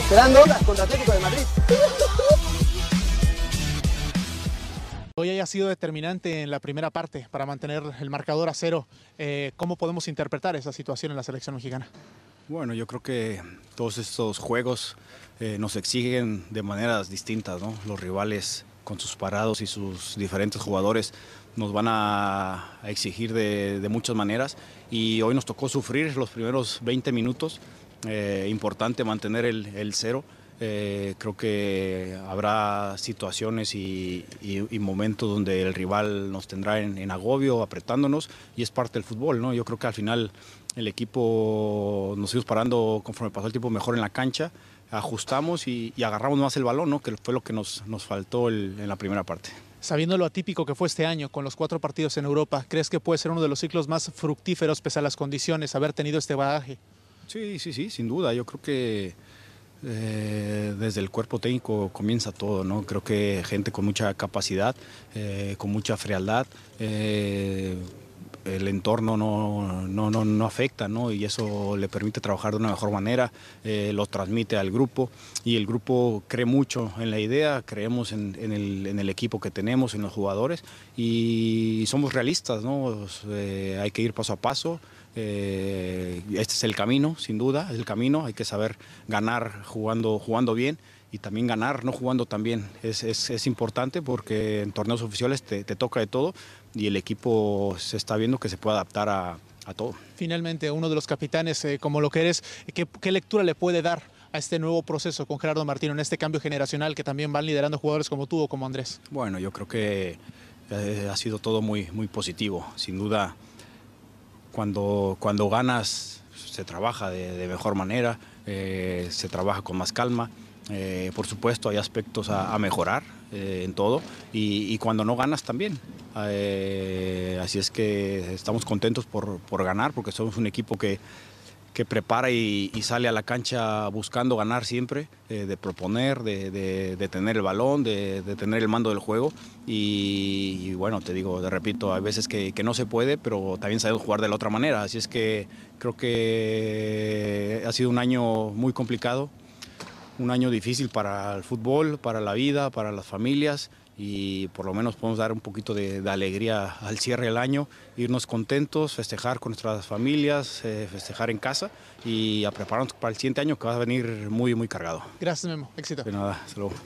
Esperando contra Atlético de Madrid. Hoy haya sido determinante en la primera parte para mantener el marcador a cero. Eh, ¿Cómo podemos interpretar esa situación en la selección mexicana? Bueno, yo creo que todos estos juegos eh, nos exigen de maneras distintas, ¿no? Los rivales con sus parados y sus diferentes jugadores nos van a, exigir de, muchas maneras y hoy nos tocó sufrir los primeros 20 minutos. Eh, importante mantener el cero. Eh, creo que habrá situaciones y, momentos donde el rival nos tendrá en, agobio, apretándonos, y es parte del fútbol, ¿no? Yo creo que al final el equipo nos fuimos parando conforme pasó el tiempo mejor en la cancha, ajustamos y, agarramos más el balón, ¿no? Que fue lo que nos, nos faltó en la primera parte. Sabiendo lo atípico que fue este año con los cuatro partidos en Europa, ¿crees que puede ser uno de los ciclos más fructíferos pese a las condiciones, haber tenido este bagaje? Sí, sí, sí, sin duda. Yo creo que eh, desde el cuerpo técnico comienza todo, ¿no? Creo que gente con mucha capacidad, eh, con mucha frialdad, eh, el entorno no, no, no, afecta, ¿no? Y eso le permite trabajar de una mejor manera, lo transmite al grupo y el grupo cree mucho en la idea, creemos en, el, en el, equipo que tenemos, en los jugadores y somos realistas, ¿no? hay que ir paso a paso. Eh, este es el camino, sin duda, es el camino. Hay que saber ganar jugando, jugando bien y también ganar no jugando tan bien. Es, es, importante porque en torneos oficiales te, toca de todo y el equipo se está viendo que se puede adaptar a, todo. Finalmente, uno de los capitanes, eh, como lo que eres, ¿qué, lectura le puede dar a este nuevo proceso con Gerardo Martino, en este cambio generacional que también van liderando jugadores como tú o como Andrés? Bueno, yo creo que eh, ha sido todo muy, muy positivo. Sin duda, cuando, cuando ganas se trabaja de, mejor manera, eh, se trabaja con más calma. Eh, por supuesto hay aspectos a, mejorar eh, en todo y, cuando no ganas también. así es que estamos contentos por, por ganar porque somos un equipo que, que prepara y, sale a la cancha buscando ganar siempre, eh, de proponer, de, tener el balón, de, tener el mando del juego. Y, bueno, te digo, te repito, hay veces que, no se puede, pero también sabemos jugar de la otra manera. Así es que creo que ha sido un año muy complicado, un año difícil para el fútbol, para la vida, para las familias y por lo menos podemos dar un poquito de, alegría al cierre del año, irnos contentos, festejar con nuestras familias, eh, festejar en casa y a prepararnos para el siguiente año que va a venir muy, muy cargado. Gracias, Memo. Éxito. De nada, hasta luego.